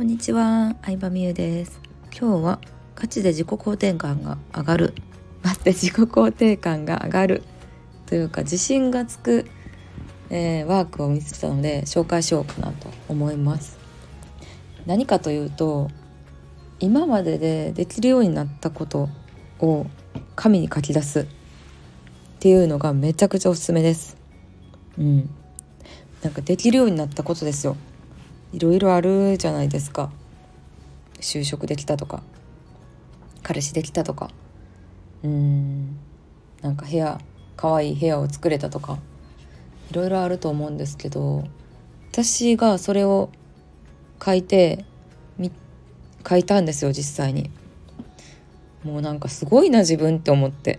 こんにちは、相葉美優です。今日は価値で自己肯定感が上がる。待って自己肯定感が上がる。というか自信がつく、えー、ワークを見つけたので紹介しようかなと思います。何かというと今まででできるようになったことを紙に書き出す。っていうのがめちゃくちゃおすすめです。うん。なんかできるようになったことですよ。いろいろあるじゃないですか。就職できたとか。彼氏できたとか。うん。なんか部屋可愛い部屋を作れたとか。いろいろあると思うんですけど私がそれを書いてみ書いたんですよ実際に。もうなんかすごいな自分って思って。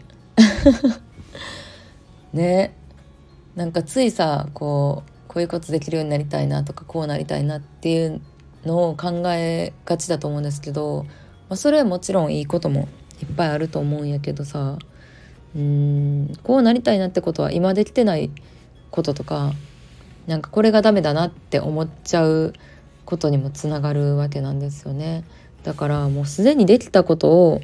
ね。なんかついさこうこういうことできるようになりたいなとかこうなりたいなっていうのを考えがちだと思うんですけど、まあ、それはもちろんいいこともいっぱいあると思うんやけどさうーんこうなりたいなってことは今できてないこととかなんかこれがダメだなって思っちゃうことにもつながるわけなんですよね。だからもうすでにできたことを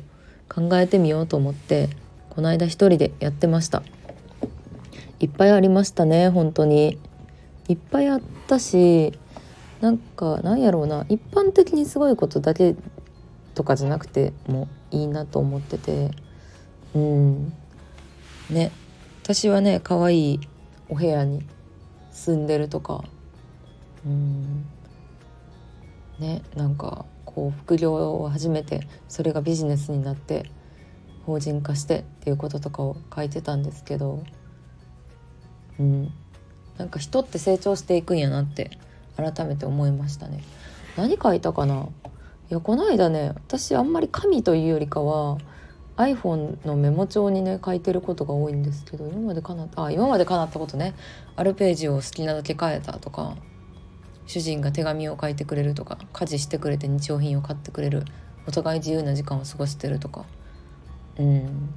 考えてみようと思ってこの間一人でやってましたいっぱいありましたね本当にいっぱいあったしなんかなんやろうな一般的にすごいことだけとかじゃなくてもいいなと思っててうん。ね。私はね可愛いお部屋に住んでるとかうん。ねなんかこう副業を始めてそれがビジネスになって法人化してっていうこととかを書いてたんですけどうん。なんか人って成長していくんやなって改めて思いましたね。何書いたかな？いやこの間ね私あんまり紙というよりかは iPhone のメモ帳にね書いてることが多いんですけど今までかなったあ今までかなったことね。あるページを好きなだけ変えたとか主人が手紙を書いてくれるとか家事してくれて日用品を買ってくれるお互い自由な時間を過ごしてるとかうん。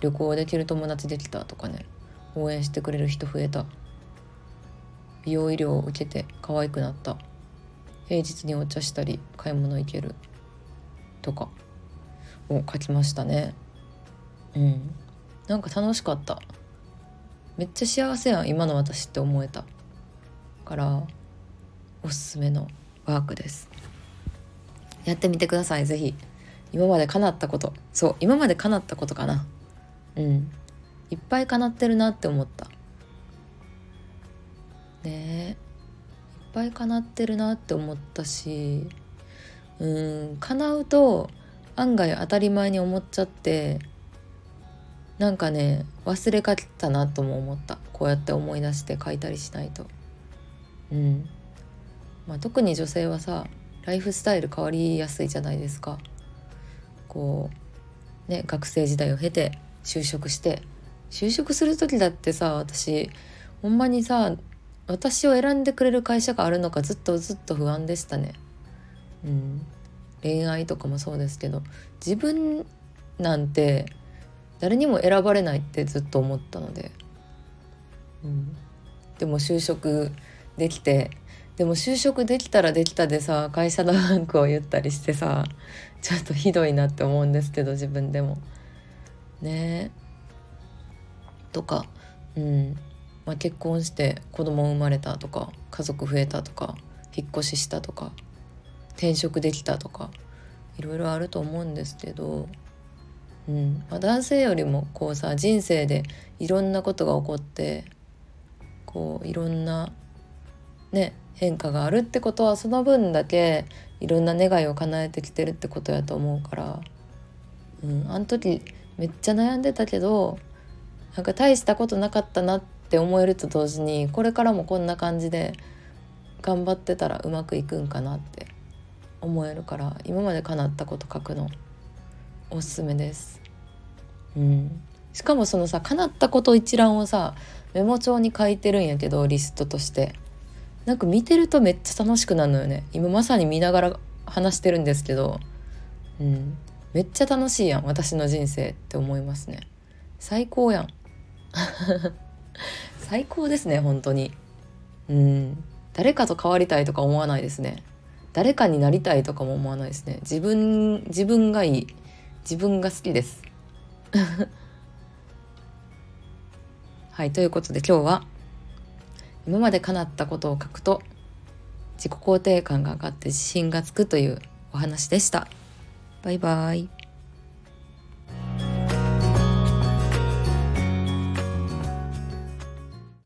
旅行できる友達できたとかね。応援してくれる人増えた。美容医療を受けて可愛くなった。平日にお茶したり買い物行けるとか。を書きましたね。うん。なんか楽しかった。めっちゃ幸せやん今の私って思えた。からおすすめのワークです。やってみてください是非今まで叶ったこと。そう今まで叶ったことかな。うん。いっぱい叶ってるなって思った。ぱい叶ってるなって思ったしうん叶うと案外当たり前に思っちゃってなんかね忘れかけたなとも思った。こうやって思い出して書いたりしないと。うん。まあ特に女性はさライフスタイル変わりやすいじゃないですか。こうね学生時代を経て就職して。就職する時だってさ私ほんまにさ私を選んでくれる会社があるのかずっとずっと不安でしたね。うん、恋愛とかもそうですけど自分なんて誰にも選ばれないってずっと思ったので、うん、でも就職できてでも就職できたらできたでさ会社のランクを言ったりしてさちょっとひどいなって思うんですけど自分でも。ね。とか、うん。まあ、結婚して子供生まれたとか家族増えたとか引っ越ししたとか転職できたとかいろいろあると思うんですけど、うん。まあ、男性よりもこうさ人生でいろんなことが起こってこういろんなね変化があるってことはその分だけいろんな願いを叶えてきてるってことやと思うから、うん、あの時めっちゃ悩んでたけどなんか大したことなかったなってって思えると同時にこれからもこんな感じで頑張ってたらうまくいくんかなって思えるから今まで叶ったこと書くのおすすめです。うん、しかもそのさ叶ったこと一覧をさメモ帳に書いてるんやけどリストとして。なんか見てるとめっちゃ楽しくなるのよね。今まさに見ながら話してるんですけど、うん、めっちゃ楽しいやん私の人生って思いますね。最高やん。最高ですね本当に。うん。誰かと変わりたいとか思わないですね。誰かになりたいとかも思わないですね。自分自分がいい。自分が好きです。はいということで今日は今まで叶ったことを書くと自己肯定感が上がって自信がつくというお話でした。バイバイ。